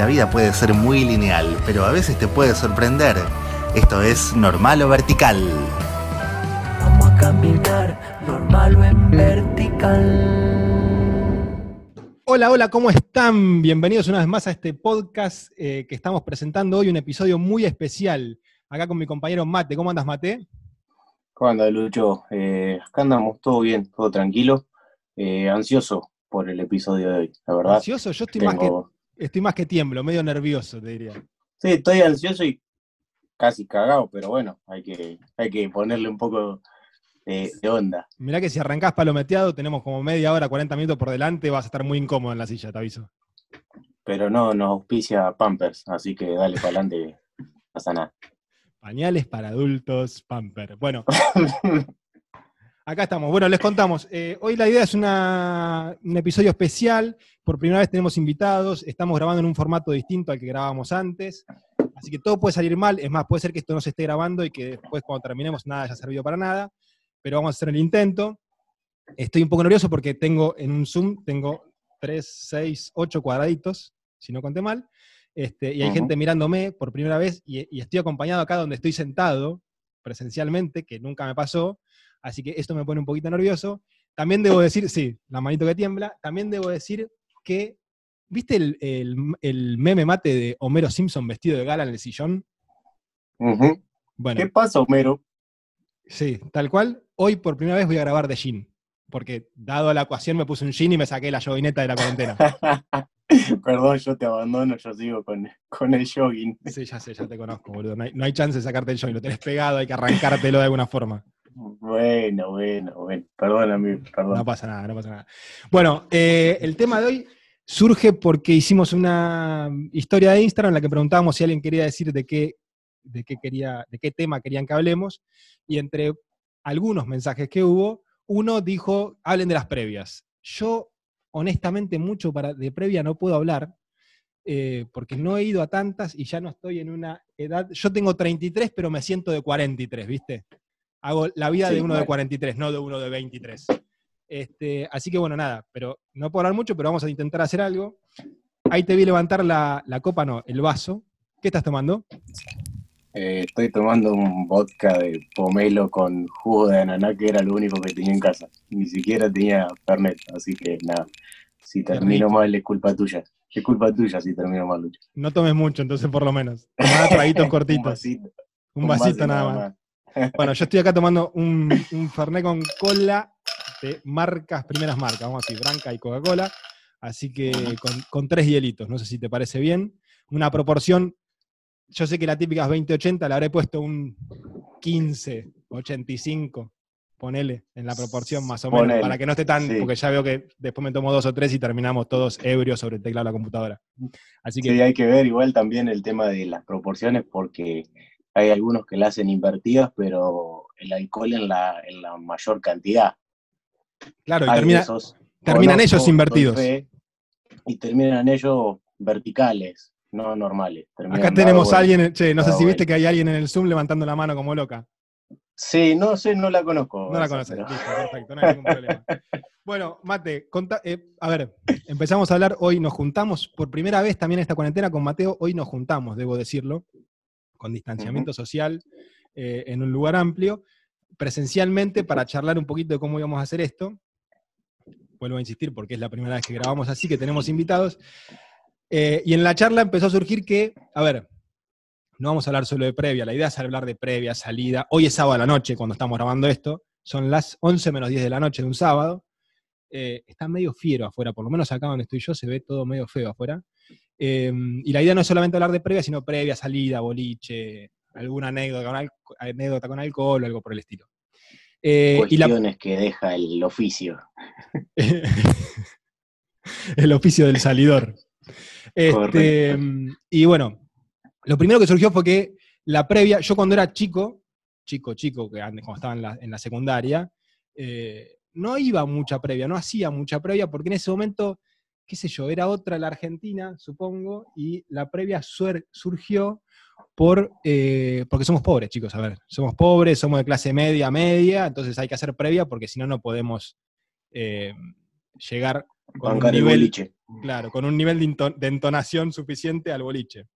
La vida puede ser muy lineal, pero a veces te puede sorprender. Esto es normal o vertical. Vamos a caminar normal o en vertical. Hola, hola, ¿cómo están? Bienvenidos una vez más a este podcast eh, que estamos presentando hoy, un episodio muy especial. Acá con mi compañero Mate. ¿Cómo andas, Mate? ¿Cómo anda, Lucho? Eh, acá andamos, todo bien, todo tranquilo. Eh, ansioso por el episodio de hoy, la verdad. ¿Ansioso? Yo estoy, más que, Tengo- estoy más que tiemblo, medio nervioso, te diría. Sí, estoy ansioso y casi cagado, pero bueno, hay que, hay que ponerle un poco de, de onda. Mirá que si arrancás palometeado, tenemos como media hora, 40 minutos por delante, vas a estar muy incómodo en la silla, te aviso. Pero no nos auspicia Pampers, así que dale para adelante, no pasa nada. Pañales para adultos, pamper. Bueno, acá estamos. Bueno, les contamos. eh, hoy la idea es una- un episodio especial. Por primera vez tenemos invitados. Estamos grabando en un formato distinto al que grabábamos antes. Así que todo puede salir mal. Es más, puede ser que esto no se esté grabando y que después cuando terminemos nada haya servido para nada. Pero vamos a hacer el intento. Estoy un poco nervioso porque tengo en un Zoom, tengo 3, 6, 8 cuadraditos, si no conté mal. Este, y hay gente mirándome por primera vez y, y estoy acompañado acá donde estoy sentado presencialmente, que nunca me pasó, así que esto me pone un poquito nervioso. También debo decir, sí, la manito que tiembla, también debo decir que, ¿viste el, el- el meme mate de Homero Simpson vestido de gala en el sillón? Bueno, ¿Qué pasa, Homero? sí, tal cual, hoy por primera vez voy a grabar de jean, porque dado la ecuación me puse un jean y me saqué la joguineta de la cuarentena. Perdón, yo te abandono, yo sigo con, con el jogging. Sí, ya sé, ya te conozco, boludo. No hay, no hay chance de sacarte el jogging, lo tenés pegado, hay que arrancártelo de alguna forma. Bueno, bueno, bueno. Perdóname, perdón. No pasa nada, no pasa nada. Bueno, eh, el tema de hoy surge porque hicimos una historia de Instagram en la que preguntábamos si alguien quería decir de qué, de qué, quería, de qué tema querían que hablemos, y entre algunos mensajes que hubo, uno dijo, hablen de las previas. Yo, honestamente, mucho para, de previa no puedo hablar, eh, porque no he ido a tantas y ya no estoy en una edad, yo tengo 33, pero me siento de 43, ¿viste? Hago la vida Sí, de uno de bueno. 43, no de uno de 23. Este, así que bueno, nada, pero no puedo hablar mucho, pero vamos a intentar hacer algo. Ahí te vi levantar la, la copa, no, el vaso. ¿Qué estás tomando? Eh, estoy tomando un vodka de pomelo con jugo de ananá, que era lo único que tenía en casa. Ni siquiera tenía Fernet, así que nada. Si termino mal, es culpa tuya. Es culpa tuya si termino mal, Lucho. No tomes mucho, entonces por lo menos. Tomá traguitos Un cortitos. vasito. Un un vasito nada más. Bueno, yo estoy acá tomando un, un Fernet con cola de marcas, primeras marcas, vamos a decir, Branca y Coca-Cola. Así que con, con tres hielitos, no sé si te parece bien. Una proporción, yo sé que la típica es 20-80, le habré puesto un 15-85, ponele, en la proporción más o menos, para que no esté tan, sí. porque ya veo que después me tomo dos o tres y terminamos todos ebrios sobre el teclado de la computadora. Así que Sí, hay que ver igual también el tema de las proporciones, porque hay algunos que la hacen invertidas, pero el alcohol en la, en la mayor cantidad. claro, y Hay termina, esos, terminan conozco, ellos invertidos. fe, y terminan ellos verticales, no normales. Acá tenemos a alguien, che, no sé si viste que hay alguien en el Zoom levantando la mano como loca. Sí, no sé, no la conozco. No la conoces, pero- listo, perfecto, no hay ningún problema. Bueno, Mate, eh, a ver, empezamos a hablar, hoy nos juntamos, por primera vez también en esta cuarentena con Mateo, hoy nos juntamos, debo decirlo, con distanciamiento social, eh, en un lugar amplio, presencialmente para charlar un poquito de cómo íbamos a hacer esto. Vuelvo a insistir porque es la primera vez que grabamos así, que tenemos invitados. Eh, y en la charla empezó a surgir que, a ver, no vamos a hablar solo de previa, la idea es hablar de previa, salida. Hoy es sábado a la noche cuando estamos grabando esto, son las 11 menos 10 de la noche de un sábado. Eh, está medio fiero afuera, por lo menos acá donde estoy yo se ve todo medio feo afuera. Eh, y la idea no es solamente hablar de previa, sino previa, salida, boliche, alguna anécdota con, al- anécdota con alcohol o algo por el estilo. Eh, y la, Cuestiones que deja el oficio. el oficio del salidor. Este, Correcto. y bueno, lo primero que surgió fue que la previa, yo cuando era chico, chico, chico, que antes, cuando estaba en la, en la secundaria, eh, no iba mucha previa, no hacía mucha previa, porque en ese momento, qué sé yo, era otra la Argentina, supongo, y la previa surgió por, eh, porque somos pobres, chicos, a ver, somos pobres, somos de clase media, media, entonces hay que hacer previa porque si no, no podemos eh, llegar con un el nivel, boliche. Claro, con un nivel de, de entonación suficiente al boliche.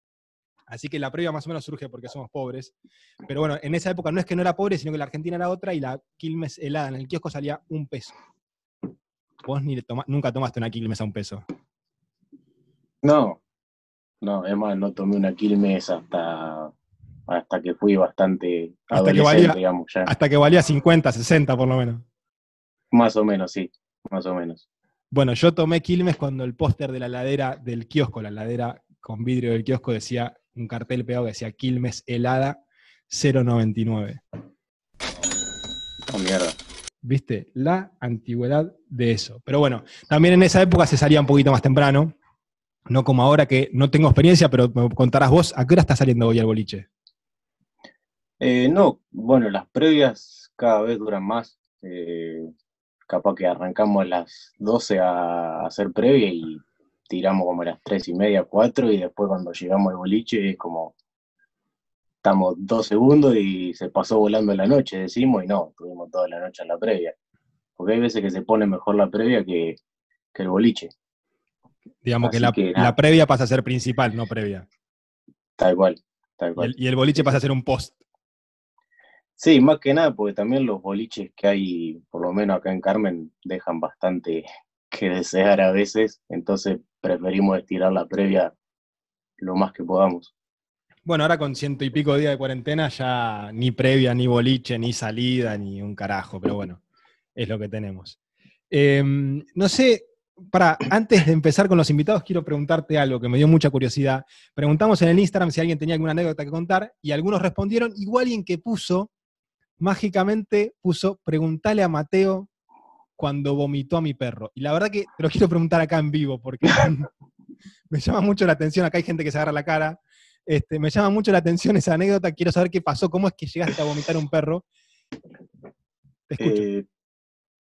Así que la previa más o menos surge porque somos pobres. Pero bueno, en esa época no es que no era pobre, sino que la Argentina era otra y la Quilmes helada en el kiosco salía un peso. Vos ni toma- nunca tomaste una Quilmes a un peso. No, no, es más, no tomé una Quilmes hasta, hasta que fui bastante Hasta que valía- digamos, ya. Hasta que valía 50, 60 por lo menos. Más o menos, sí, más o menos. Bueno, yo tomé Quilmes cuando el póster de la ladera del kiosco, la ladera con vidrio del kiosco, decía un cartel pegado que decía Quilmes helada 099. Oh, mierda. ¿Viste? La antigüedad de eso. Pero bueno, también en esa época se salía un poquito más temprano. No como ahora que no tengo experiencia, pero me contarás vos, ¿a qué hora está saliendo hoy al boliche? Eh, no, bueno, las previas cada vez duran más. eh, capaz que arrancamos a las 12 a hacer previa y tiramos como a las 3 y media, 4 y después cuando llegamos al boliche es como estamos dos segundos y se pasó volando la noche, decimos, y no, tuvimos toda la noche en la previa. Porque hay veces que se pone mejor la previa que, que el boliche, Digamos que la, que nada. la previa pasa a ser principal, no previa. tal cual, tal Y cual. el, y el boliche pasa a ser un post. Sí, más que nada, porque también los boliches que hay, por lo menos acá en Carmen, dejan bastante que desear a veces, entonces preferimos estirar la previa lo más que podamos. Bueno, ahora con ciento y pico días de cuarentena ya ni previa, ni boliche, ni salida, ni un carajo, pero bueno, es lo que tenemos. Eh, no sé, para, antes de empezar con los invitados, quiero preguntarte algo que me dio mucha curiosidad. Preguntamos en el Instagram si alguien tenía alguna anécdota que contar y algunos respondieron, igual alguien que puso, mágicamente puso, preguntale a Mateo cuando vomitó a mi perro. Y la verdad que te lo quiero preguntar acá en vivo porque me llama mucho la atención, acá hay gente que se agarra la cara. Este, me llama mucho la atención esa anécdota, quiero saber qué pasó, cómo es que llegaste a vomitar un perro. Eh,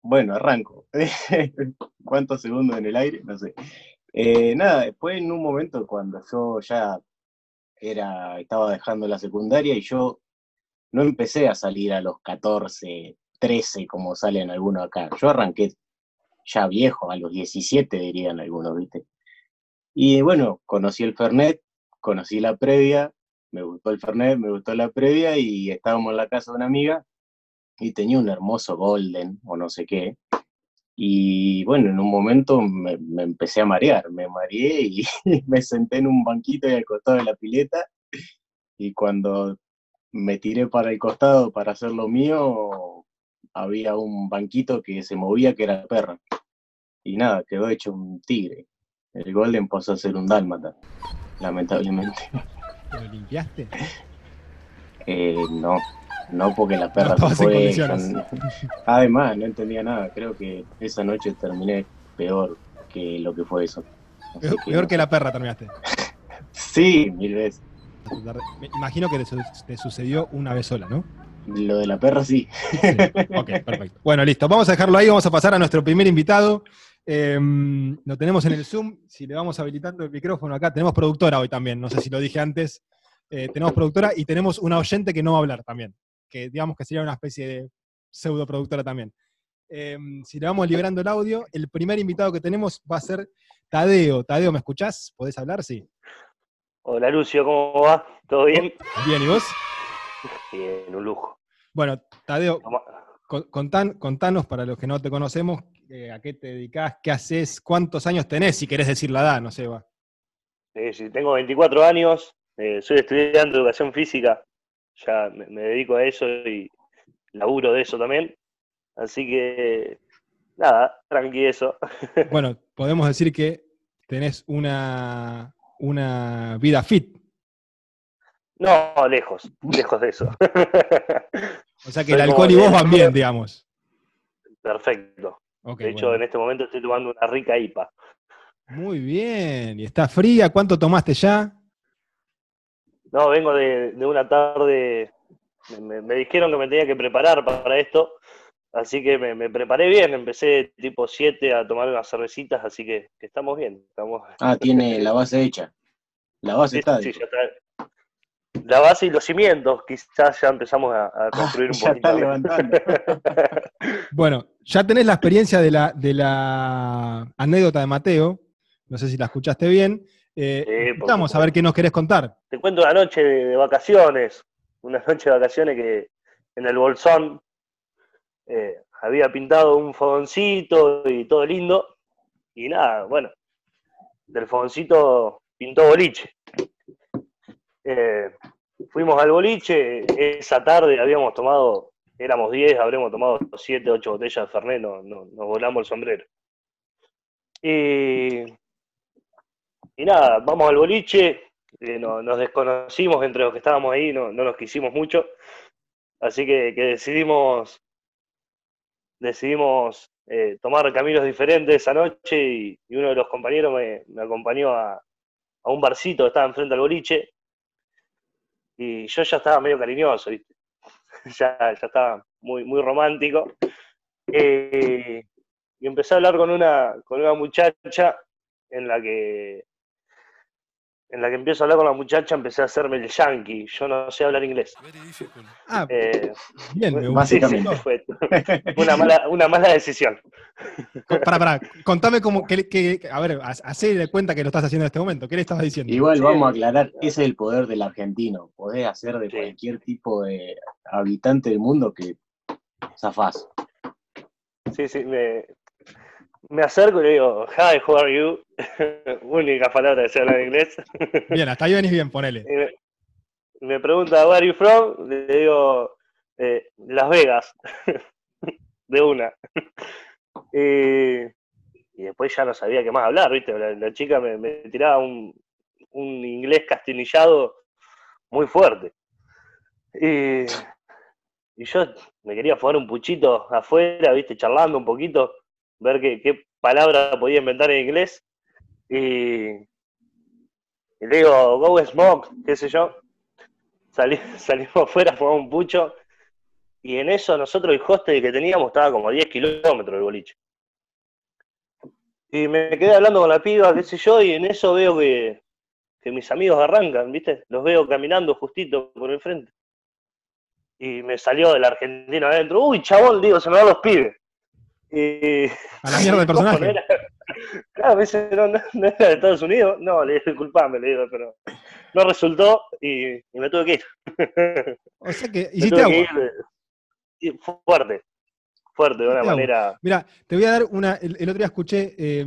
bueno, arranco. ¿Cuántos segundos en el aire? No sé. Eh, nada, después en un momento cuando yo ya era, estaba dejando la secundaria y yo no empecé a salir a los 14, 13 como salen algunos acá. Yo arranqué ya viejo, a los 17 dirían algunos, ¿viste? Y bueno, conocí el Fernet, conocí la previa, me gustó el Fernet, me gustó la previa y estábamos en la casa de una amiga y tenía un hermoso Golden o no sé qué. Y bueno, en un momento me, empecé a marear, me mareé y me senté en un banquito ahí al costado de la pileta y cuando me tiré para el costado para hacer lo mío, había un banquito que se movía que era perra. Y nada, quedó hecho un tigre. El Golden pasó a ser un dálmata, lamentablemente. ¿Te lo limpiaste? Eh, no, no porque la perra se fue. con- Además, no entendía nada. Creo que esa noche terminé peor que lo que fue eso. Peor, que no la perra terminaste. Sí, mil veces. Me imagino que te sucedió una vez sola, ¿no? Lo de la perra sí. Sí. Ok, perfecto. Bueno, listo. Vamos a dejarlo ahí, vamos a pasar a nuestro primer invitado. Eh, lo tenemos en el Zoom. Si le vamos habilitando el micrófono acá, tenemos productora hoy también. No sé si lo dije antes. Eh, tenemos productora y tenemos una oyente que no va a hablar también. Que digamos que sería una especie de pseudo productora también. Eh, si le vamos liberando el audio, el primer invitado que tenemos va a ser Tadeo. Tadeo, ¿me escuchás? ¿Podés hablar? Sí. Hola Lucio, ¿cómo va? ¿Todo bien? Bien, ¿y vos? Bien, un lujo. Bueno, Tadeo, contan- contanos, para los que no te conocemos, eh, a qué te dedicás, qué haces, cuántos años tenés, si querés decir la edad, no sé, va. eh, tengo 24 años, eh, soy estudiante de educación física, ya me, me dedico a eso y laburo de eso también. Así que, nada, tranqui eso. Bueno, podemos decir que tenés una, una vida fit. No, lejos, lejos de eso. O sea que Soy el alcohol y vos van bien, digamos. Perfecto. De hecho, bueno. en este momento estoy tomando una rica IPA. Muy bien. ¿Y está fría? ¿Cuánto tomaste ya? No, vengo de, de una tarde, me, me- me dijeron que me tenía que preparar para esto, así que me, me preparé bien, empecé tipo 7 a tomar unas cervecitas, así que, que estamos bien. Estamos, Ah, tiene la base hecha. La base sí, está. sí, ya está. La base y los cimientos, quizás ya empezamos a, a construir un Ah, ya está poquito. levantando. Bueno, ya tenés la experiencia de la, de la anécdota de Mateo. no sé si la escuchaste bien. Eh, Sí, por escuchamos a ver qué nos querés contar. Te cuento una noche de, de vacaciones, una noche de vacaciones que en el Bolsón eh, había pintado un fogoncito y todo lindo. Y nada, bueno, del fogoncito pintó boliche. Eh, fuimos al boliche, esa tarde habíamos tomado, éramos 10, habremos tomado 7, 8 botellas de Fernet, no- no- nos volamos el sombrero. Y, y nada, vamos al boliche, eh, no- nos desconocimos entre los que estábamos ahí, no, no nos quisimos mucho, así que, decidimos, decidimos eh, tomar caminos diferentes esa noche y, uno de los compañeros me, me acompañó a, a un barcito que estaba enfrente al boliche y yo ya estaba medio cariñoso, ¿viste? ya, ya estaba muy, muy romántico. Eh, y empecé a hablar con una, con una muchacha en la que en la que empiezo a hablar con la muchacha, empecé a hacerme el yankee. Yo no sé hablar inglés. Ah, Eh, bien, me sí, gusta. sí, Básicamente. fue una mala, una mala decisión. Pará, pará, contame cómo, que, que- a ver, ha- hacé de cuenta que lo estás haciendo en este momento. ¿Qué le estabas diciendo? Igual vamos a aclarar, ese es el poder del argentino. Podés hacer de Sí. cualquier tipo de habitante del mundo que zafás. Sí, sí, me, me acerco y le digo, hi, how are you? Única palabra que se habla en inglés. Bien, hasta ahí venís bien, ponele. Y me, me pregunta, where are you from? Le digo, eh, Las Vegas. de una. y, y después ya no sabía qué más hablar, ¿viste? La, la chica me, me tiraba un, un inglés castinillado muy fuerte. Y, y yo me quería jugar un puchito afuera, ¿viste? Charlando un poquito, ver qué, palabra podía inventar en inglés. Y, y digo, go smoke, qué sé yo. Salimos afuera, fumamos un pucho. Y en eso nosotros el hostel que teníamos estaba como a 10 kilómetros del boliche. Y me quedé hablando con la piba, qué sé yo, y en eso veo que, que mis amigos arrancan, ¿viste? Los veo caminando justito por el frente. Y me salió del argentino adentro. Uy, chabón, digo, se me van los pibes. Y, A la mierda de ¿Cómo no personaje. era? Claro, me dice, no, no, no era de Estados Unidos. No, le digo, disculpame, le digo, pero no resultó y, y me tuve que ir. O sea que hiciste que agua. ir, eh, y fuerte, fuerte, de una manera. Mira, te voy a dar una. El, el otro día escuché, eh,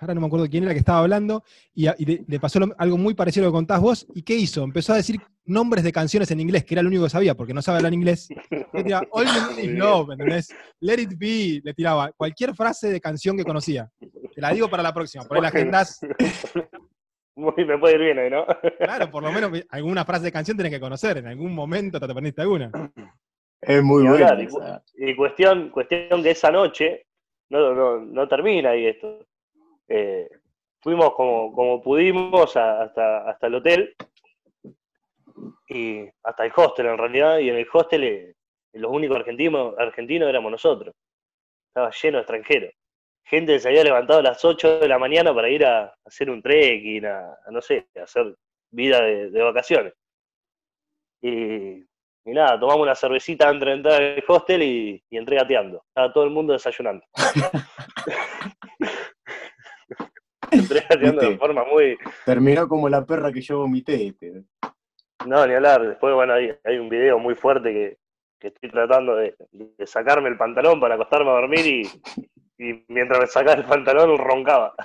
ahora no me acuerdo quién era que estaba hablando, y, le, le pasó lo- algo muy parecido a lo que contás vos. ¿Y qué hizo? Empezó a decir nombres de canciones en inglés, que era lo único que sabía, porque no sabe hablar inglés. Le tiraba, All You Need Is. Love, ¿entendés? Let It Be, le tiraba cualquier frase de canción que conocía. Te la digo para la próxima, por ahí la agendás. Muy, me puede ir bien ahí, ¿no? Claro, por lo menos alguna frase de canción tenés que conocer, en algún momento te aprendiste alguna. Es muy Ni bueno. hablar, y Y cuestión, cuestión que esa noche no, no, no termina ahí esto. Eh, fuimos como, como pudimos a- hasta, hasta el hotel y hasta el hostel en realidad, y en el hostel eh, los únicos argentinos, argentinos éramos nosotros. Estaba lleno de extranjeros. Gente que se había levantado a las 8 de la mañana para ir a, hacer un trekking, a, a, no sé, a hacer vida de, de vacaciones. Y, y nada, tomamos una cervecita antes de entrar al hostel y, y entré gateando. Estaba todo el mundo desayunando. entré gateando de forma muy, Terminó como la perra que yo vomité. Este. No, ni hablar. Después, bueno, hay, hay un video muy fuerte que, que estoy tratando de, de sacarme el pantalón para acostarme a dormir y, y mientras me sacaba el pantalón roncaba.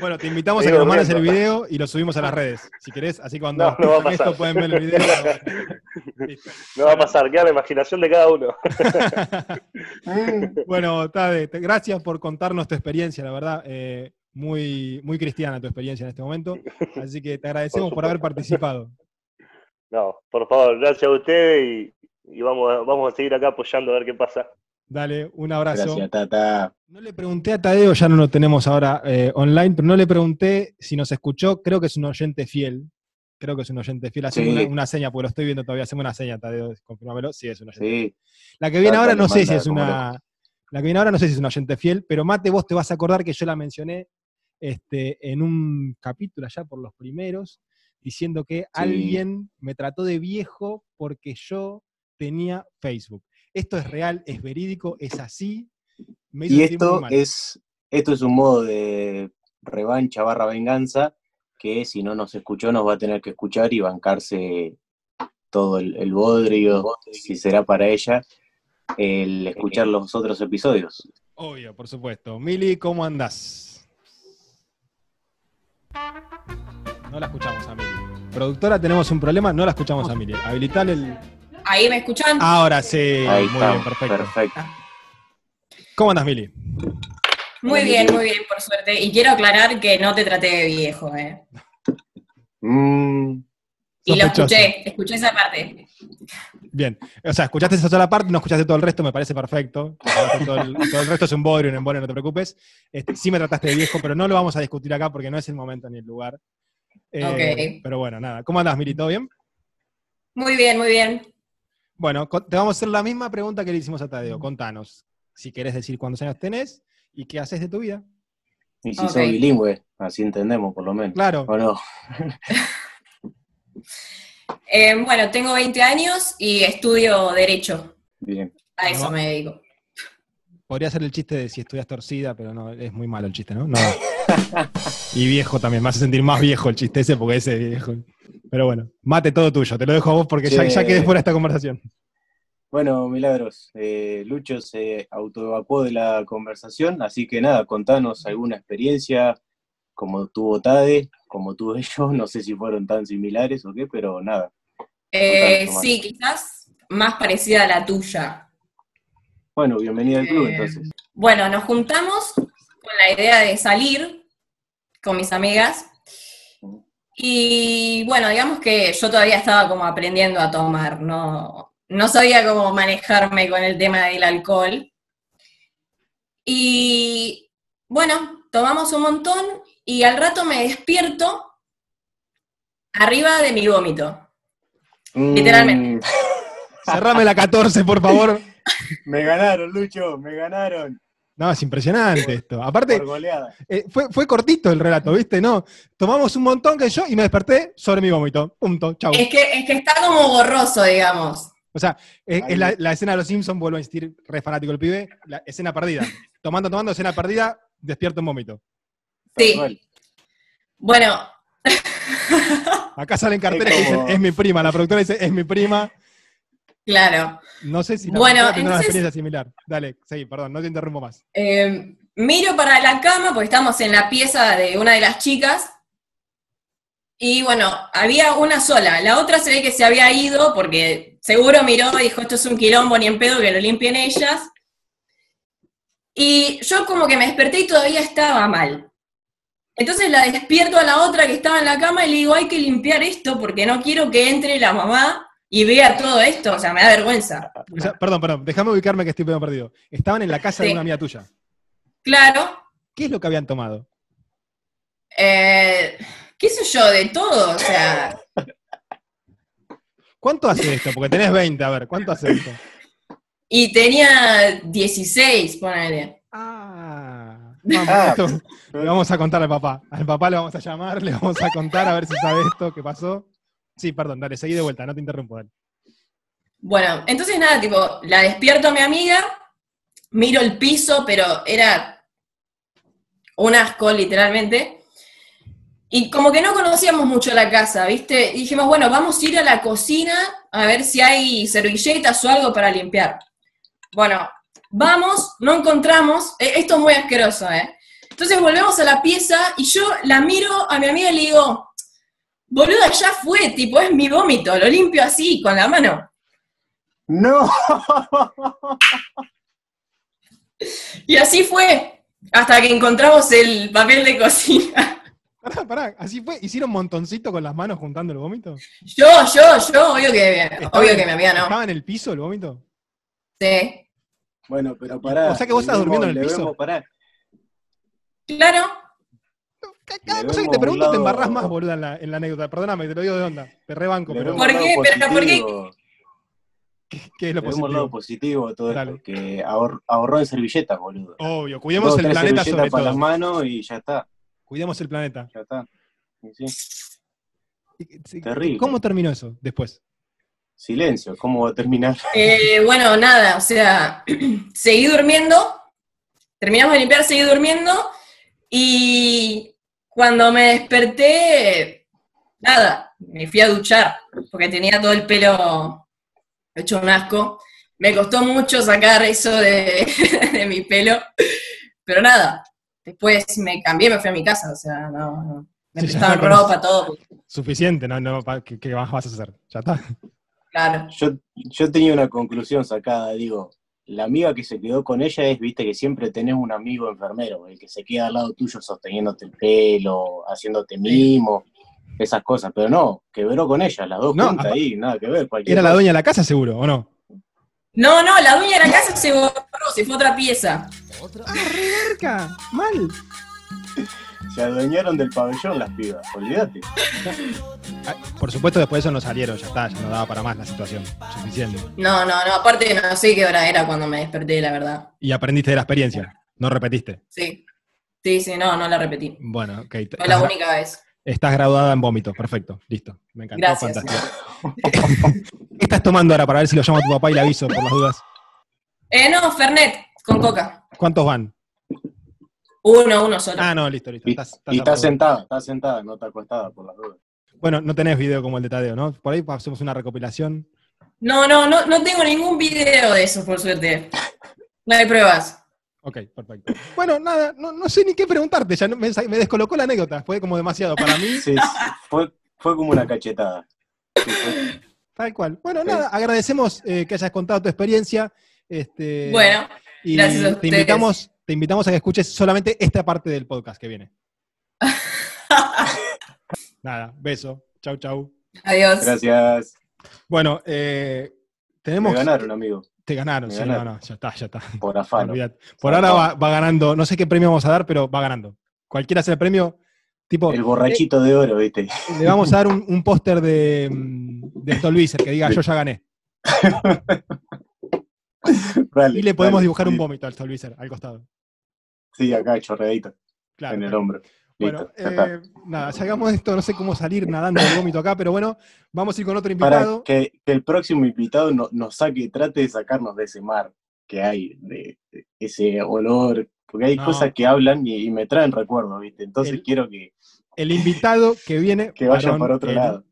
Bueno, te invitamos a que nos mandes el video y lo subimos a las redes, si querés. Así cuando No, no va a escuchen esto pasar. pueden ver el video. No va a pasar, queda la imaginación de cada uno. bueno, Tade, te- gracias por contarnos tu experiencia, la verdad. eh, muy, muy cristiana tu experiencia en este momento. Así que te agradecemos por, haber participado. No, por favor, gracias a ustedes y, y vamos, a- vamos a seguir acá apoyando a ver qué pasa. Dale, un abrazo. Gracias, Tata. No le pregunté a Tadeo, ya no lo tenemos ahora eh, online, pero no le pregunté si nos escuchó. Creo que es un oyente fiel. Creo que es un oyente fiel. Hacemos Sí. una, una seña, porque lo estoy viendo todavía. Hacemos una seña, Tadeo, confirmámelo. Sí, es un oyente fiel. La que viene ahora no sé si es una. La que viene ahora no sé si es un oyente fiel, pero Mate, vos te vas a acordar que yo la mencioné este, en un capítulo allá por los primeros, diciendo que alguien me trató de viejo porque yo tenía Facebook. Esto es real, es verídico, es así. Me hizo y esto es, esto es un modo de, revancha barra venganza, que si no nos escuchó nos va a tener que escuchar y bancarse todo el, el bodrio, si será para ella, el escuchar los otros episodios. Obvio, por supuesto. Mili, ¿cómo andás? No la escuchamos a Mili. Productora, tenemos un problema, no la escuchamos a Mili. Habilitar el. Ahí me escuchan. Ahora sí, Ahí muy está, bien, perfecto. perfecto. ¿Cómo andás, Mili? Muy bien, muy bien, por suerte. Y quiero aclarar que no te traté de viejo, ¿eh? Mm, Y lo escuché, escuché esa parte. Bien. O sea, escuchaste esa sola parte, no escuchaste todo el resto, me parece perfecto. Todo el, todo el resto es un bodrio, un embole, no te preocupes. Este, sí me trataste de viejo, pero no lo vamos a discutir acá porque no es el momento ni el lugar. Eh, Ok. Pero bueno, nada. ¿Cómo andás, Mili? ¿Todo bien? Muy bien, muy bien. Bueno, te vamos a hacer la misma pregunta que le hicimos a Tadeo. Contanos, si querés decir cuántos años tenés y qué haces de tu vida. y si sos bilingüe, así entendemos por lo menos. Claro. ¿O no? Eh, bueno, tengo 20 años y estudio Derecho. Bien. A eso No. me dedico. Podría ser el chiste de si estudias torcida, pero no, es muy malo el chiste, ¿no? No. y viejo también, me hace sentir más viejo el chiste ese porque ese es viejo. Pero bueno, mate todo tuyo, te lo dejo a vos porque ya, ya quedé fuera de esta conversación. Bueno, Milagros, eh, Lucho se autoevacuó de la conversación, así que nada, contanos alguna experiencia, como tuvo Tade, como tuve yo, no sé si fueron tan similares o qué, pero nada. Eh, sí, quizás más parecida a la tuya. Bueno, bienvenida al club Eh, entonces. Bueno, nos juntamos con la idea de salir con mis amigas. Y bueno, digamos que yo todavía estaba como aprendiendo a tomar, no, no sabía cómo manejarme con el tema del alcohol. Y bueno, tomamos un montón y al rato me despierto arriba de mi vómito. literalmente. Mm, Cerrame la 14, por favor. me ganaron, Lucho, me ganaron. No, es impresionante esto. Aparte, eh, fue, fue cortito el relato, ¿viste? No, tomamos un montón que yo y me desperté sobre mi vómito. Punto, chau. Es que, es que está como borroso, digamos. O sea, es, la, la escena de los Simpsons, vuelvo a insistir, re fanático el pibe, la escena perdida. Tomando, tomando, escena perdida, despierto en vómito. Sí. Bueno, Acá salen carteles que Es como- dicen, es mi prima, la productora dice, es mi prima. claro. No sé si la Bueno, tendrá una entonces- experiencia similar. Dale, seguí, perdón, no te interrumpo más. Eh, miro para la cama, porque estamos en la pieza de una de las chicas. Y bueno, había una sola. La otra se ve que se había ido porque seguro miró y dijo, esto es un quilombo, ni en pedo, que lo limpien ellas. Y yo como que me desperté y todavía estaba mal. Entonces la despierto a la otra que estaba en la cama y le digo, hay que limpiar esto porque no quiero que entre la mamá y vea todo esto. O sea, me da vergüenza. O sea, perdón, perdón, déjame ubicarme que estoy perdido. Estaban en la casa de una amiga tuya. Claro, ¿Qué es lo que habían tomado? Eh, qué sé yo, de todo, o sea, ¿Cuánto hace esto? Porque tenés 20, a ver, ¿cuánto hace esto? y tenía 16, ponele. Ah, vamos, Ah. esto le vamos a contar al papá. Al papá le vamos a llamar, le vamos a contar a ver si sabe esto, qué pasó. Sí, perdón, dale, seguí de vuelta, no te interrumpo. Dale. Bueno, entonces nada, tipo, la despierto a mi amiga, miro el piso, pero era un asco, literalmente. Y como que no conocíamos mucho la casa, ¿viste? Y dijimos, bueno, vamos a ir a la cocina a ver si hay servilletas o algo para limpiar. Bueno, vamos, no encontramos, eh, esto es muy asqueroso, ¿eh? Entonces volvemos a la pieza y yo la miro a mi amiga y le digo, boluda, ya fue, tipo, es mi vómito, lo limpio así, con la mano. ¡No! Y así fue, hasta que encontramos el papel de cocina. Pará, pará, así fue. ¿Hicieron montoncito con las manos juntando el vómito? Yo, yo, yo, obvio que, ¿Estaba obvio en- que mi amiga no. ¿Estaba en el piso el vómito? Sí. Bueno, pero pará. O sea que vos estás durmiendo en el piso. parar. Claro, Ca- Cada cosa que te un pregunto te embarrás más, boluda, en la, en la anécdota. Perdóname, te lo digo de onda. Te rebanco, pero ¿Por qué? Pero, ¿por qué? positivo, ¿qué es lo el lado positivo? positivo de todo Dale. esto, que ahor- ahorró en servilletas, boludo. Obvio, cuidemos Dos, el planeta sobre para las manos y ya está, Cuidemos el planeta. ya está. Y sí. Sí, Terrible. ¿Cómo terminó eso después? Silencio, ¿cómo va a terminar? Eh, bueno, nada, o sea, seguí durmiendo, terminamos de limpiar, seguí durmiendo, y Cuando me desperté, nada, me fui a duchar, porque tenía todo el pelo hecho un asco. Me costó mucho sacar eso de, de mi pelo, pero nada, después me cambié, me fui a mi casa, o sea, no, no. me Sí, prestaban ropa, todo, Suficiente, ¿no? no pa- ¿qué, qué más vas a hacer? Ya está. claro. Yo, yo tenía una conclusión sacada, digo, la amiga que se quedó con ella es, viste, que siempre tenés un amigo enfermero, el que se queda al lado tuyo sosteniéndote el pelo, haciéndote mimo, esas cosas, pero no, quebró con ella, las dos No, juntas ahí, nada que ver, cualquier Era la dueña de la casa, seguro, ¿o no? No, no, la dueña de la casa se borró, se fue a otra pieza. Cerca, mal. Se adueñaron del pabellón las pibas, olvídate. Ah, Por supuesto, después de eso no salieron, ya está, ya no daba para más la situación. Suficiente. No, no, no, aparte no sé qué hora era cuando me desperté, la verdad. Y aprendiste de la experiencia, no repetiste. Sí. Sí, sí, no, no la repetí. Bueno, ok. te- Fue la única vez. Estás graduada en vómito, perfecto, listo. Me encantó, Gracias. fantástico. ¿Qué estás tomando ahora para ver si lo llamo a tu papá y le aviso por las dudas? Eh, no, Fernet, con coca. ¿Cuántos van? Uno, uno solo. Ah, no, listo, listo. Y, Estás, estás y sentada, está sentada, no está acostada por las dudas. Bueno, no tenés video como el de Tadeo, ¿no? Por ahí hacemos una recopilación. No, no, no, no tengo ningún video de eso, por suerte. No hay pruebas. Ok, perfecto. Bueno, nada, no, no sé ni qué preguntarte, ya no- me, me descolocó la anécdota, fue como demasiado para mí, Sí, fue, fue como una cachetada. Sí, fue- tal cual. Bueno, nada, agradecemos eh, que hayas contado tu experiencia. Este, Bueno, y gracias a te ustedes. invitamos, te invitamos a que escuches solamente esta parte del podcast que viene. Nada, beso. Chau, chau. adiós. Gracias. Bueno, eh, Me tenemos. ganaron, amigo, Te ganaron, sí, ganaron. no, no, ya está, ya está. por afano. Por ahora va, va ganando, no sé qué premio vamos a dar, pero va ganando. Cualquiera sea el premio, tipo, El borrachito de oro, viste. le vamos a dar un, un póster de, de Stolbizer que diga yo ya gané. Dale, Y le podemos dale, dibujar un vómito al Stolbizer al costado. Sí, acá, chorreadito, Claro. en el hombro. Bueno, eh, nada, sacamos esto, no sé cómo salir nadando el vómito acá, pero bueno, vamos a ir con otro Para invitado. que, que el próximo invitado no- nos saque, trate de sacarnos de ese mar que hay, de, de ese olor, porque hay No. cosas que hablan y, y me traen recuerdos, ¿viste? Entonces El- quiero que, El invitado que viene. que vaya varón, para otro lado.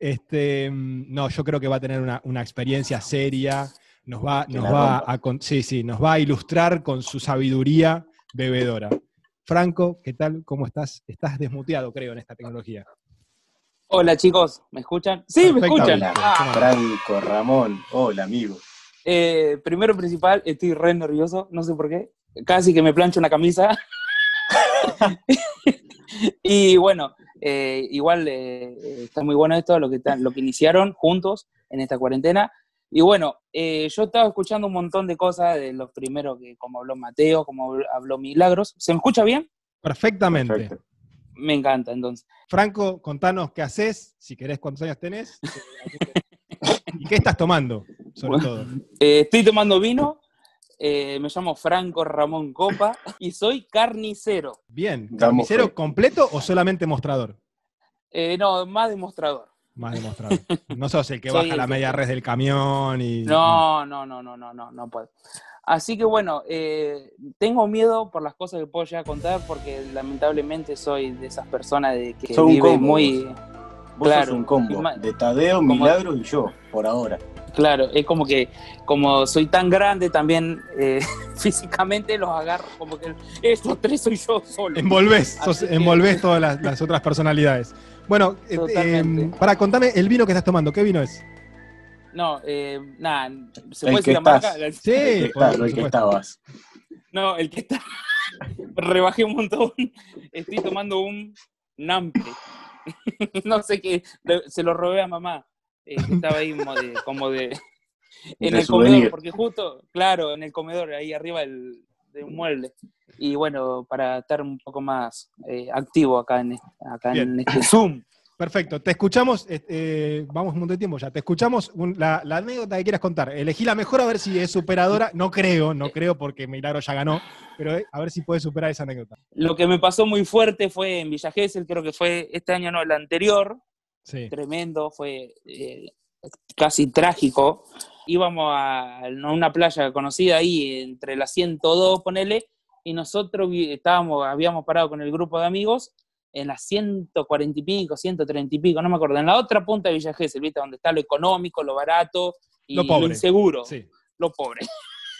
Este, no, yo creo que va a tener una, una experiencia seria, nos va, nos va a, sí, sí, nos va a ilustrar con su sabiduría bebedora. Franco, ¿qué tal? ¿Cómo estás? Estás desmuteado, creo, en esta tecnología. Hola chicos, ¿me escuchan? Sí, me escuchan. Hola, Ah, Franco, Ramón, hola amigo. eh, primero principal, estoy re nervioso, no sé por qué. Casi que me plancho una camisa. y bueno, eh, igual eh, está muy bueno esto, lo que, están- lo que iniciaron juntos en esta cuarentena. Y bueno, eh, yo estaba escuchando un montón de cosas de los primeros que, como habló Mateo, como habl- habló Milagros. ¿Se me escucha bien? Perfectamente. Perfecto. Me encanta, entonces. Franco, contanos qué haces, si querés cuántos años tenés, y qué estás tomando, sobre todo. Eh, estoy tomando vino, eh, me llamo Franco Ramón Copa y soy carnicero. Bien, ¿carnicero completo o solamente mostrador? Eh, no, más demostrador. Más demostrador. No sos el que baja el la que- media red del camión y. No, no, no, no, no, no, no puedo. Así que bueno, eh, tengo miedo por las cosas que puedo llegar a contar porque lamentablemente soy de esas personas de que Sos un vive combo, muy... Vos Claro, sos un combo de Tadeo, Milagros y yo, por ahora. Claro, es como que como soy tan grande también eh, físicamente los agarro como que estos tres soy yo solo. Envolvés, sos- que- envolvés todas las, las otras personalidades. Bueno, eh, eh, para contame el vino que estás tomando, ¿qué vino es? No, eh, nada, ¿se El puede que decir la estás. marca? Sí, El que el estabas. No, el que está. Rebajé un montón. Estoy tomando un Nampe. no sé qué. Se lo robé a mamá. Eh, que estaba ahí como de. Como de en De el souvenir. comedor, porque justo, claro, en el comedor, ahí arriba del, de un mueble. Y bueno, para estar un poco más eh, activo acá en, este- acá en este Zoom. Perfecto, te escuchamos, eh, eh, vamos un montón de tiempo ya, te escuchamos un- la, la anécdota que quieras contar. Elegí la mejor a ver si es superadora, no creo, no creo porque Milagro ya ganó, pero eh, a ver si puedes superar esa anécdota. Lo que me pasó muy fuerte fue en Villa Gesell, creo que fue este año, no, el anterior, Sí. tremendo, fue eh, casi trágico. Íbamos a, a una playa conocida ahí entre la 102, ponele, y nosotros estábamos, habíamos parado con el grupo de amigos en las 140 y pico, 130 y pico, no me acuerdo, en la otra punta de Villa Gesell, ¿viste? Donde está lo económico, lo barato y Lo lo, pobre. inseguro, Sí, lo pobre.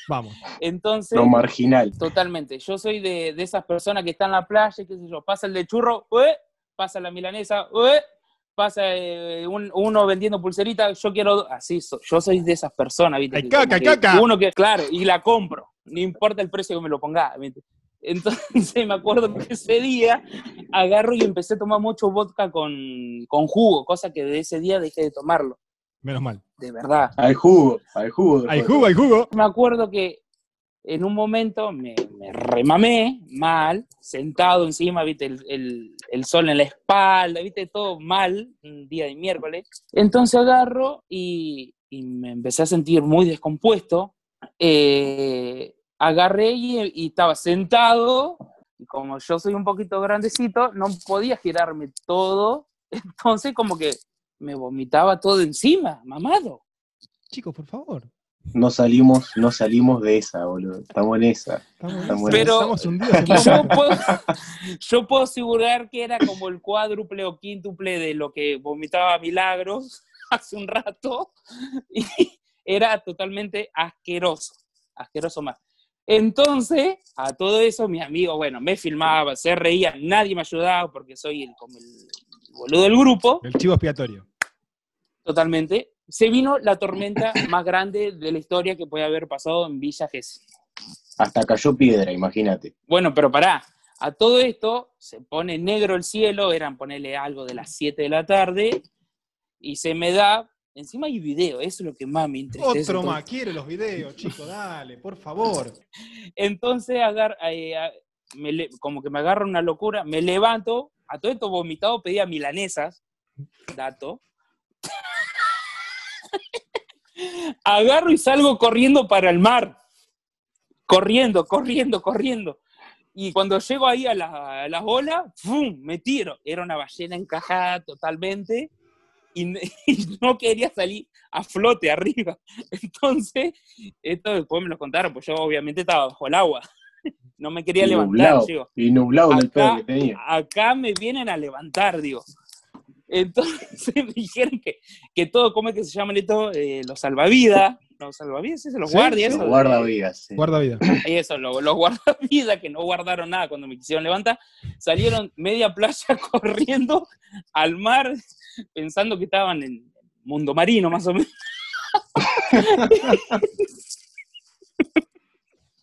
vamos. Entonces, Lo marginal. totalmente, yo soy de, de esas personas que están en la playa, qué sé yo, pasa el de churro, ¡ue! pasa la milanesa, ¡ue! Pasa eh, un- uno vendiendo pulseritas, yo quiero, así, so- yo soy de esas personas, ¿viste? Ay, caca, que caca. Uno que, claro, y la compro, no importa el precio que me lo ponga, ¿viste? Entonces me acuerdo que ese día agarro y empecé a tomar mucho vodka con, con jugo, cosa que de ese día dejé de tomarlo, Menos mal. de verdad. Al jugo, al jugo. Hay jugo, hay jugo. Me acuerdo que en un momento me, me remamé mal, sentado encima, viste, el, el- sol en la espalda, viste, todo mal, un día de miércoles. Entonces agarro y, me empecé a sentir muy descompuesto. Eh, agarré y, y estaba sentado, y como yo soy un poquito grandecito, no podía girarme todo, entonces como que me vomitaba todo encima, mamado. Chicos, por favor. No salimos, no salimos de esa, boludo. Estamos en esa. Estamos, Estamos Pero- en Y yo puedo, yo puedo asegurar que era como el cuádruple o quíntuple de lo que vomitaba Milagros hace un rato. Y era totalmente asqueroso. Asqueroso más. Entonces, a todo eso, mi amigo, bueno, me filmaba, se reía, nadie me ayudaba porque soy el, como el boludo del grupo, El chivo expiatorio. totalmente. Se vino la tormenta más grande de la historia que puede haber pasado en Villa Gesell. Hasta cayó piedra, imagínate. Bueno, pero pará, a todo esto se pone negro el cielo, eran ponerle algo de las 7 de la tarde, y se me da, encima hay video, eso es lo que más me entristece. Otro más, quiero los videos, chicos, dale, por favor. Entonces, agar- eh, a- me como que me agarra una locura, me levanto, a todo esto vomitado pedía milanesas, dato. Agarro y salgo corriendo para el mar. Corriendo, corriendo, corriendo. Y cuando llego ahí a, la- a olas, ¡fum! me tiro. Era una ballena encajada totalmente y, y no quería salir a flote arriba. Entonces, esto después me lo contaron, pues yo obviamente estaba bajo el agua. No me quería Y levantar, nublado, digo. y nublado en el pedo Acá, que tenía. acá me vienen a levantar, digo. Entonces me dijeron que, que todo, ¿cómo es que se llaman estos? Eh, los salvavidas. Los salvavidas, sí, los Sí, guardias. sí. esos, Guardavidas. sí. Guarda vida. y eso, lo- los guardavidas que no guardaron nada cuando me quisieron levantar, salieron media playa corriendo al mar pensando que estaban en mundo marino, más o menos.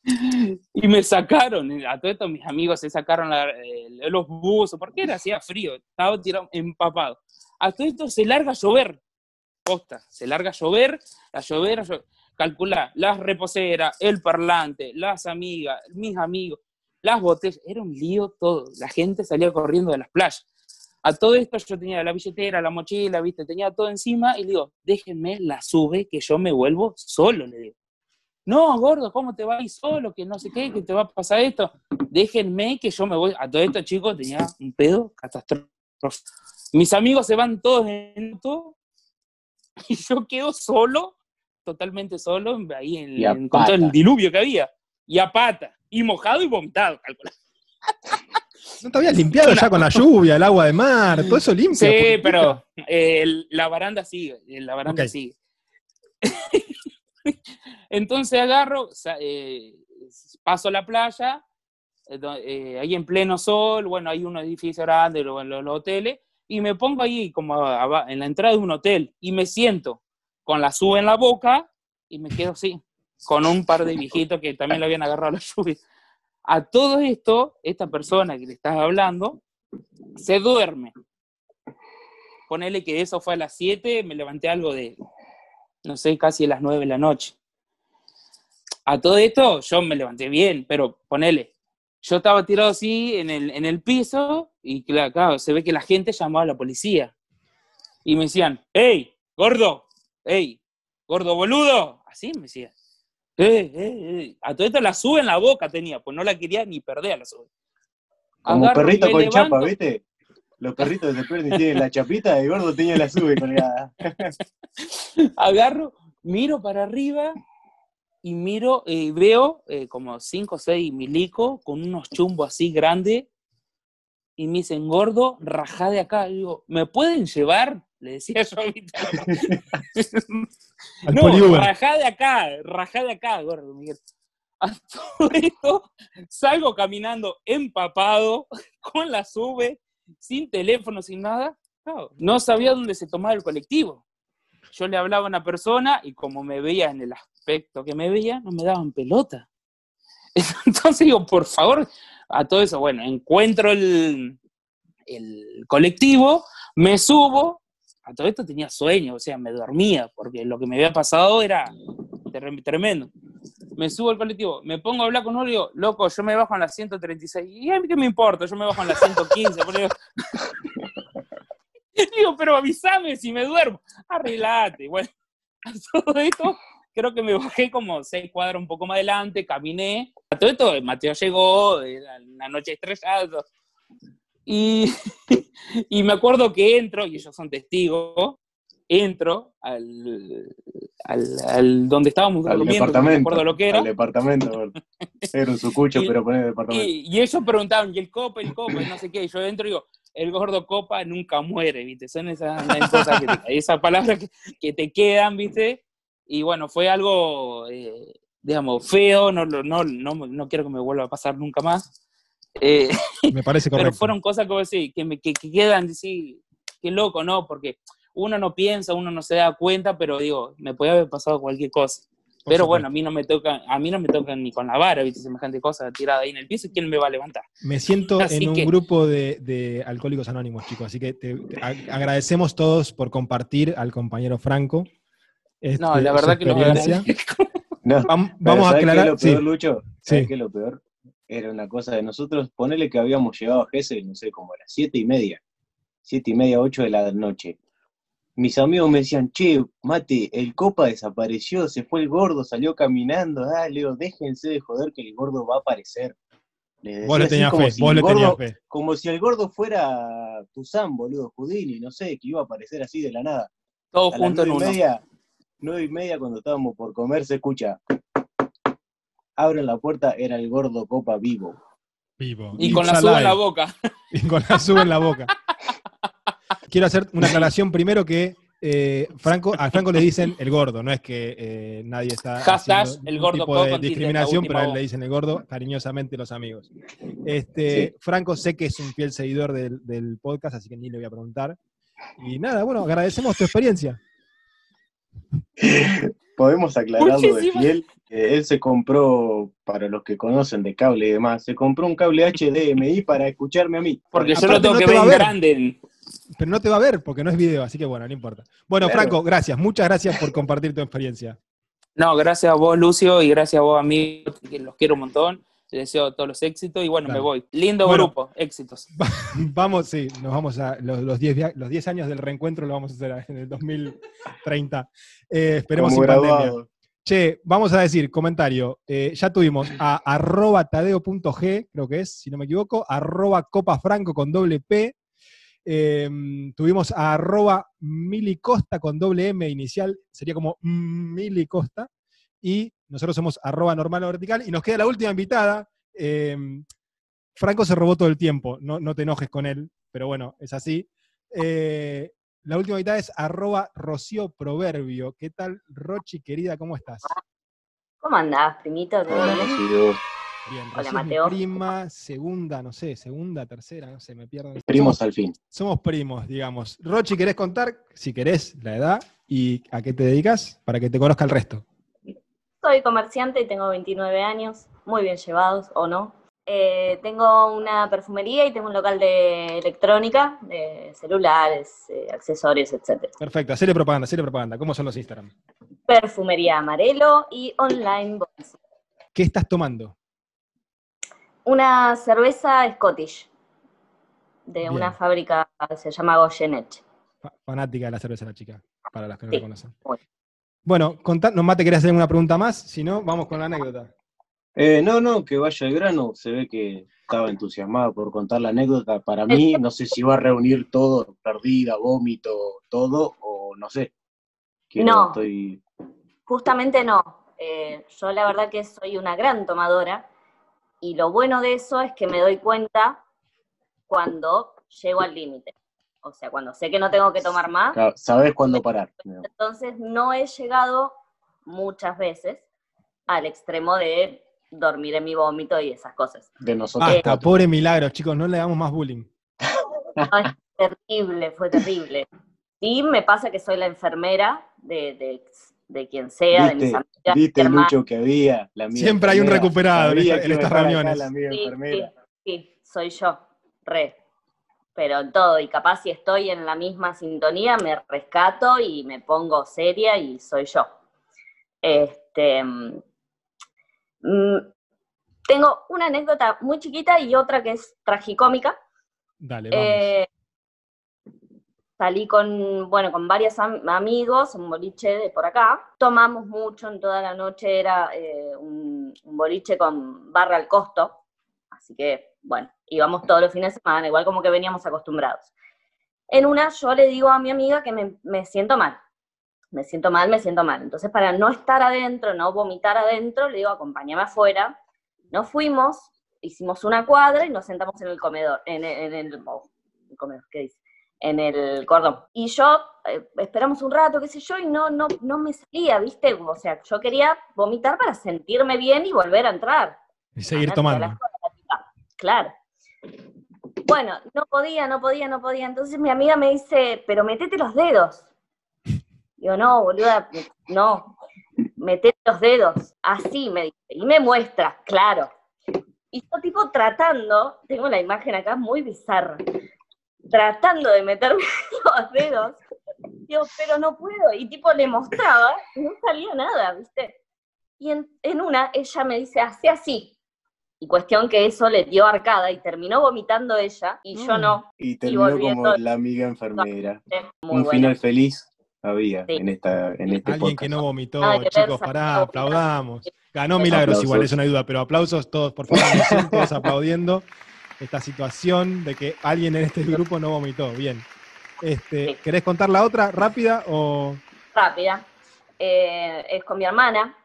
y me sacaron, a todos estos mis amigos se sacaron eh, los buzos, porque era hacía frío, estaba tirado empapado. A todo esto se larga a llover, posta, se larga a llover, a llover, a llover. Calculá, las reposeras, el parlante, las amigas, mis amigos, las botellas, era un lío todo. La gente salía corriendo de las playas. A todo esto yo tenía la billetera, la mochila, viste, tenía todo encima y le digo, déjenme la sube que yo me vuelvo solo, le digo. No, gordo, ¿cómo te vas a ir solo? Que no sé qué, que te va a pasar esto. Déjenme que yo me voy. A todo esto, chicos, tenía un pedo catastrófico. Mis amigos se van todos en auto y yo quedo solo, totalmente solo, ahí en, en- con todo el diluvio que había. Y a pata. Y mojado y vomitado, calculá. ¿No te habías limpiado ya con la lluvia, el agua de mar? Todo eso limpia. Sí, pero eh, la baranda sigue, la baranda Ok. sigue. Entonces agarro, eh, paso la playa, eh, eh, ahí en pleno sol, bueno, hay un edificio grande, lo- lo- los, hoteles, y me pongo ahí como aba- en la entrada de un hotel y me siento con la sube en la boca y me quedo así, con un par de viejitos que también le habían agarrado la lluvia. A todo esto, esta persona que le estás hablando se duerme. Ponele que eso fue a las 7, me levanté algo de, no sé, casi a las 9 de la noche. A todo esto yo me levanté bien, pero ponele, yo estaba tirado así en el, en el piso y claro, claro, se ve que la gente llamaba a la policía. Y me decían, hey, gordo, hey, gordo boludo. Así me decían. "Eh, eh, eh". A todo esto la sube en la boca tenía, pues no la quería ni perder a la sube. Como Agarro, perrito con levanto, chapa, ¿viste? Los perritos pierden y tienen la chapita, y gordo tenía la sube colgada. agarro, miro para arriba y miro, eh, veo eh, como cinco o seis milicos con unos chumbos así grandes y me dicen, gordo, rajá de acá. Y digo, ¿me pueden llevar? Le decía yo a Vita. Al no, rajá de acá, rajá de acá, gordo, Miguel. A todo esto salgo caminando empapado, con la sube, sin teléfono, sin nada. No sabía dónde se tomaba el colectivo. Yo le hablaba a una persona y como me veía en el aspecto que me veía, no me daban pelota. Entonces digo, por favor, a todo eso, bueno, encuentro el, el colectivo, me subo, a todo esto tenía sueño, o sea, me dormía, porque lo que me había pasado era tre- tremendo. Me subo al colectivo, me pongo a hablar con uno y digo, loco, yo me bajo en la 136. ¿Y a mí qué me importa? Yo me bajo en la 115. porque digo, pero avísame si me duermo. Arreglate. Bueno, a todo esto, creo que me bajé como seis cuadras un poco más adelante, caminé. A todo esto, Mateo llegó, era una noche estrellada. Y, y me acuerdo que entro, y ellos son testigos, entro al, al, al- donde estábamos Al durmiendo, no me departamento. acuerdo lo que era. Al departamento. Era un sucucho, Y- pero poner departamento. Y, y ellos preguntaban, ¿y el copa, el copa? Y no sé qué. Y yo dentro digo, el gordo copa nunca muere, ¿viste? Son esas, esas cosas que te- esas palabras que, que te quedan, ¿viste? Y bueno, fue algo, eh, digamos, feo, no, no, no, no quiero que me vuelva a pasar nunca más. Eh, Me parece correcto. pero fueron cosas como decir, que, me, que, que quedan, sí, qué loco, ¿no? Porque uno no piensa, uno no se da cuenta, pero digo, me puede haber pasado cualquier cosa. Pero bueno, a mí no me toca, a mí no me tocan ni con la vara, ¿viste? Semejante cosa tirada ahí en el piso, ¿quién me va a levantar? Me siento Así en un que- grupo de, de alcohólicos anónimos, chicos, así que te- te ag- agradecemos todos por compartir al compañero Franco. este, No, la verdad que no. No, Vamos a ¿sabés qué es aclarar. lo peor, sí, Lucho? ¿Sabés Sí. qué es lo peor? Era una cosa de nosotros, ponele que habíamos llegado a Gessel, no sé, como a las siete y media, siete y media, ocho de la noche. Mis amigos me decían, che, mate, el copa desapareció, se fue el gordo, salió caminando, ah, le digo, déjense de joder que el gordo va a aparecer. Les vos le tenías como fe, si vos el tenías gordo- fe. Como si el gordo fuera Tuzán, boludo, Houdini, no sé, que iba a aparecer así de la nada. Todos A las juntos en nueve y uno. media, nueve y media cuando estábamos por comer, se escucha. Abren la puerta, era el gordo copa vivo. Vivo. Y con la suba en la boca. Y con la suba en la boca. Quiero hacer una aclaración primero que eh, Franco, a Franco le dicen el gordo, no es que eh, nadie está Hashtag haciendo el gordo tipo de discriminación, pero a él le dicen el gordo cariñosamente los amigos. Este, Sí. Franco sé que es un fiel seguidor del, del podcast, así que ni le voy a preguntar. Y nada, bueno, agradecemos tu experiencia. Podemos aclararlo de fiel. él se compró, para los que conocen de cable y demás, se compró un cable HDMI para escucharme a mí. Porque yo lo tengo no que te ver en ver. grande. Pero no te va a ver porque no es video, así que bueno, no importa. Bueno. Franco, gracias, muchas gracias por compartir tu experiencia. No, gracias a vos, Lucio, y gracias a vos, amigos, que los quiero un montón. Les deseo todos los éxitos y bueno, me voy. Lindo Bueno. grupo, éxitos. Vamos, sí, nos vamos a los, los 10 via- los 10 años del reencuentro lo vamos a hacer en el 2030. Eh, esperemos Como sin pandemia. Che, vamos a decir, comentario. eh, ya tuvimos a arroba tadeo.g, creo que es, si no me equivoco, arroba copafranco con doble P. eh, tuvimos a arroba milicosta con doble M inicial, sería como milicosta. Y nosotros somos arroba normal o vertical. Y nos queda la última invitada. eh, Franco se robó todo el tiempo, no, no te enojes con él, pero bueno, es así. Eh, la última mitad es arroba Rocío Proverbio. ¿Qué tal, Rochi, querida? ¿Cómo estás? ¿Cómo andás, primito? ¿Todo Hola, bien? Bien, Hola, Mateo. prima, segunda, no sé, segunda, tercera, no sé, me pierdo. Primos Somos, al fin. somos primos, digamos. Rochi, ¿querés contar, si querés, la edad y a qué te dedicas para que te conozca el resto? Soy comerciante y tengo 29 años, muy bien llevados, ¿o no? Eh, tengo una perfumería y tengo un local de electrónica, de celulares, eh, accesorios, etc. Perfecto, hacele propaganda, hacele propaganda. ¿Cómo son los Instagram? Perfumería Amarelo y Online Boys. ¿Qué estás tomando? Una cerveza Scottish de Bien. una fábrica que se llama Goyenet. Fa- Fanática de la cerveza la chica, para los que no Sí. la conocen. Bueno. No mate, ¿querés hacer alguna pregunta más? Si no, vamos con la anécdota. Eh, no, no, que vaya al grano. Se ve que estaba entusiasmado por contar la anécdota. Para mí, no sé si va a reunir todo, perdida, vómito, todo, o no sé. Quiero- No. Estoy... Justamente no. Eh, yo la verdad que soy una gran tomadora y lo bueno de eso es que me doy cuenta cuando llego al límite. O sea, cuando sé que no tengo que tomar más, Claro, Sabes cuándo parar. entonces no he llegado muchas veces al extremo de dormir en mi vómito y esas cosas. De nosotros. Basta, cuatro. pobre milagro, chicos, no le damos más bullying. No, es terrible, fue terrible. Y me pasa que soy la enfermera de, de, de quien sea, de mis ¿Viste, amigas, viste mi. Lucho que había? La Siempre hay un recuperado en estas reuniones. La amiga Sí, enfermera. sí, sí, soy yo, re. Pero en todo, y capaz si estoy en la misma sintonía, me rescato y me pongo seria y soy yo. Este, mm, tengo una anécdota muy chiquita y otra que es tragicómica. Dale, vamos. Eh, salí con, bueno, con varios am- amigos, un boliche de por acá. Tomamos mucho en toda la noche, era eh, un, boliche con barra al costo. Así que, bueno, íbamos todos los fines de semana, igual como que veníamos acostumbrados. En una yo le digo a mi amiga que me, me siento mal. Me siento mal, me siento mal. Entonces, para no estar adentro, no vomitar adentro, le digo, acompáñame afuera. Nos fuimos, hicimos una cuadra y nos sentamos en el comedor, en el, en el comedor, ¿qué dice? En el cordón. Y yo, eh, esperamos un rato, qué sé yo, y no, no, no me salía, ¿viste? O sea, yo quería vomitar para sentirme bien y volver a entrar. Y seguir tomando. Claro. Bueno, no podía, no podía, no podía. Entonces mi amiga me dice, pero metete los dedos. Digo, no, boluda, no. Metete los dedos. Así me dice. Y me muestra, claro. Y yo tipo tratando, tengo la imagen acá muy bizarra, tratando de meterme los dedos. Digo, pero no puedo. Y tipo le mostraba y no salía nada, ¿viste? Y en, en una ella me dice, hace así. Y cuestión que eso le dio arcada y terminó vomitando ella y yo Mm. no. Y terminó como la amiga enfermera. Muy Un bueno. final feliz había Sí. en, esta, en este Alguien podcast. que no vomitó, chicos, pará, aplaudamos. Ganó Aplausos. Milagros igual, eso no hay duda, pero aplausos todos, por favor, todos aplaudiendo esta situación de que alguien en este grupo no vomitó. Bien. Este, Sí. ¿Querés contar la otra rápida o...? rápida, eh, es con mi hermana.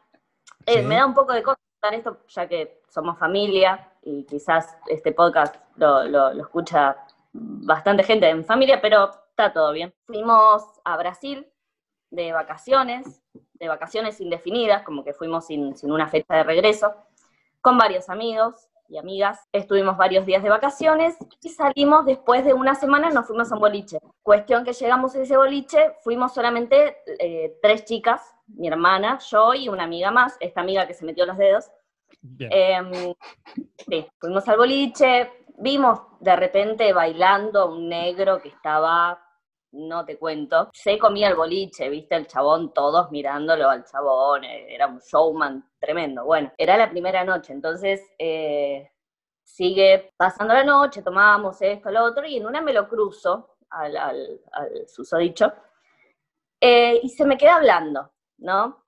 Eh. Me da un poco de cosa esto, ya que somos familia y quizás este podcast lo, lo- lo escucha bastante gente mi familia, pero está todo bien. Fuimos a Brasil de vacaciones, de vacaciones indefinidas, como que fuimos sin, sin una fecha de regreso, con varios amigos y amigas. Estuvimos varios días de vacaciones y salimos después de una semana, nos fuimos a un boliche. Cuestión que llegamos a ese boliche, fuimos solamente eh, tres chicas, mi hermana, yo y una amiga más, esta amiga que se metió los dedos. Em, sí, fuimos al boliche, vimos de repente bailando a un negro que estaba, no te cuento, se comía el boliche, viste, el chabón, todos mirándolo al chabón, eh, era un showman tremendo. Bueno, era la primera noche, entonces eh, sigue pasando la noche, tomábamos esto, lo otro, y en una me lo cruzo al, susodicho, eh, y se me queda hablando, ¿no?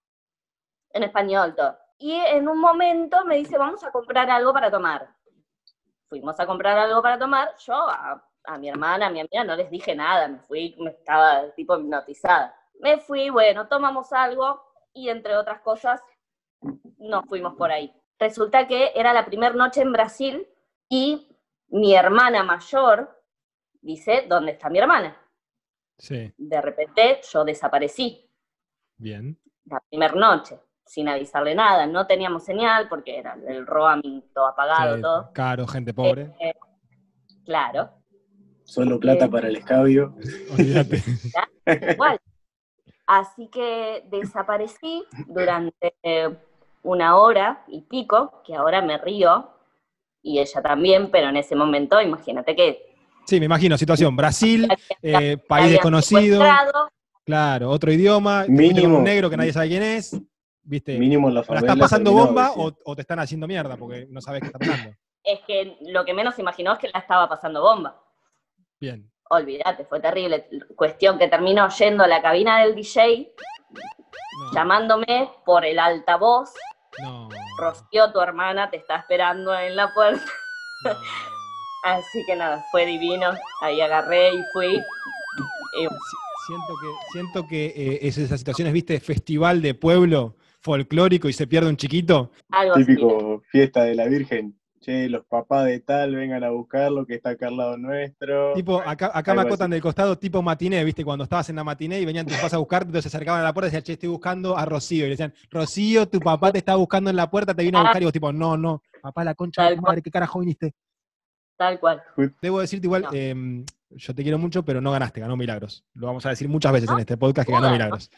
En español todo. Y en un momento me dice, vamos a comprar algo para tomar. Fuimos a comprar algo para tomar. Yo a, a mi hermana, a mi amiga, no les dije nada. Me fui, me estaba tipo hipnotizada. Me fui, bueno, tomamos algo y entre otras cosas nos fuimos por ahí. Resulta que era la primera noche en Brasil y mi hermana mayor dice, ¿dónde está mi hermana? Sí, De repente yo desaparecí bien. la primera noche, sin avisarle nada. No teníamos señal porque era el roaming todo apagado, Sí, todo. Caro, gente pobre. Eh, claro, Solo plata Eh. para el escabio. Olvídate. igual. Así que desaparecí durante eh, una hora y pico, que ahora me río, y ella también, pero en ese momento, imagínate que Sí, me imagino, situación. Brasil, eh, país desconocido, claro, otro idioma, Mínimo. un negro que nadie sabe quién es, ¿viste? Mínimo la ¿La estás pasando bomba o te están haciendo mierda porque no sabes qué está pasando? es que lo que menos imaginó es que la estaba pasando bomba. Bien. Olvídate, fue terrible. Cuestión que terminó yendo a la cabina del DJ, No, llamándome por el altavoz. no, Rocío, tu hermana, te está esperando en la puerta. no. Así que nada, fue divino. Ahí agarré y fui. Y Si- Siento que, siento que eh, es esas situaciones, ¿viste? Festival de pueblo folclórico y se pierde un chiquito. algo así. Típico fiesta de la Virgen. Che, los papás de tal vengan a buscarlo, que está acá al lado nuestro. Tipo, acá, acá me acotan así. del costado, tipo matiné, ¿viste? Cuando estabas en la matiné y venían tus papás a buscarte, entonces se acercaban a la puerta y decían, che, estoy buscando a Rocío. Y le decían, Rocío, tu papá te está buscando en la puerta, te vino a buscar. Y vos, tipo, no, no, papá, la concha de Tal tu cual. madre, ¿qué carajo viniste? Tal cual. Debo decirte igual, No. em, yo te quiero mucho, pero no ganaste, ganó Milagros. Lo vamos a decir muchas veces en este podcast que ganó Milagros.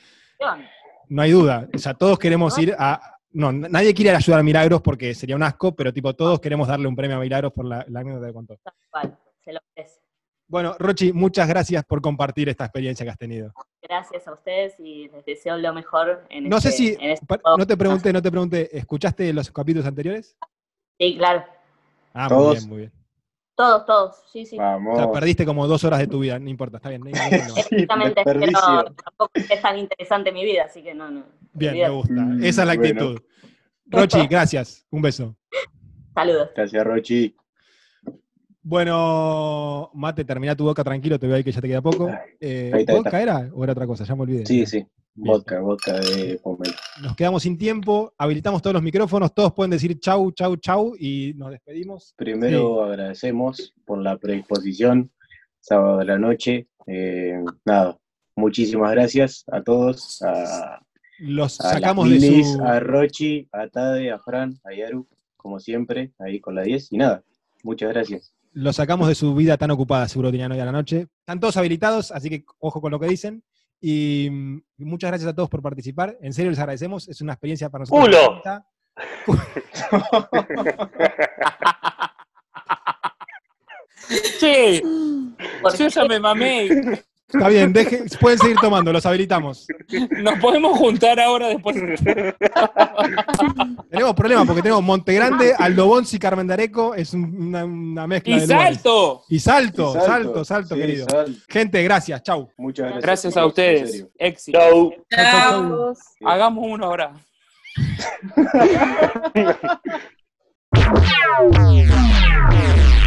No hay duda. O sea, todos queremos ir a. No, nadie quiere ayudar a Milagros porque sería un asco, pero tipo, todos queremos darle un premio a Milagros por la, la anécdota que contó. Tal cual. Se lo merece. Bueno, Rochi, muchas gracias por compartir esta experiencia que has tenido. Gracias a ustedes y les deseo lo mejor en No sé este- si. en este No te pregunté, no te pregunté. ¿Escuchaste los capítulos anteriores? Sí, claro. Ah, muy bien, muy bien. Todos, todos. Sí, sí. O Vamos. sea, perdiste como dos horas de tu vida, no importa, está bien. no problema. Exactamente, pero tampoco es tan interesante mi vida, así que no, no. Bien, me gusta. Mm, Esa es la bueno. actitud. Rochi, gracias. Un beso. Saludos. Gracias, Rochi. Bueno, Mate, termina tu boca tranquilo, te veo ahí que ya te queda poco. Eh, Ahí está, ahí ¿Vodka era o era otra cosa? Ya me olvidé. Sí, sí. Vodka, vodka de pomelo. Nos quedamos sin tiempo, habilitamos todos los micrófonos, todos pueden decir chau, chau, chau y nos despedimos. Primero agradecemos por la predisposición, sábado de la noche. Eh, nada, muchísimas gracias a todos, a, Los a sacamos las de su... a Rochi, a Tade, a Fran, a Yaru, como siempre, ahí con la 10. Y nada, muchas gracias. Los sacamos de su vida tan ocupada, seguro tenían hoy a la noche. Están todos habilitados, así que ojo con lo que dicen. Y mm, muchas gracias a todos por participar. En serio les agradecemos. Es una experiencia para nosotros. ¡Culo! Che, ¿Por ya me mamé. Está bien, deje- pueden seguir tomando, los habilitamos. Nos podemos juntar ahora después. Tenemos problemas porque tenemos Montegrande, Aldo Bonzi, Carmen Dareco. Es un- una, una mezcla ¡Y de salto! Y salto, salto, salto, sí, querido. salto. Gente, gracias. Chau. Muchas gracias. Gracias a ustedes. Éxito. Chau. Chau, chau, chau. Hagamos uno ahora.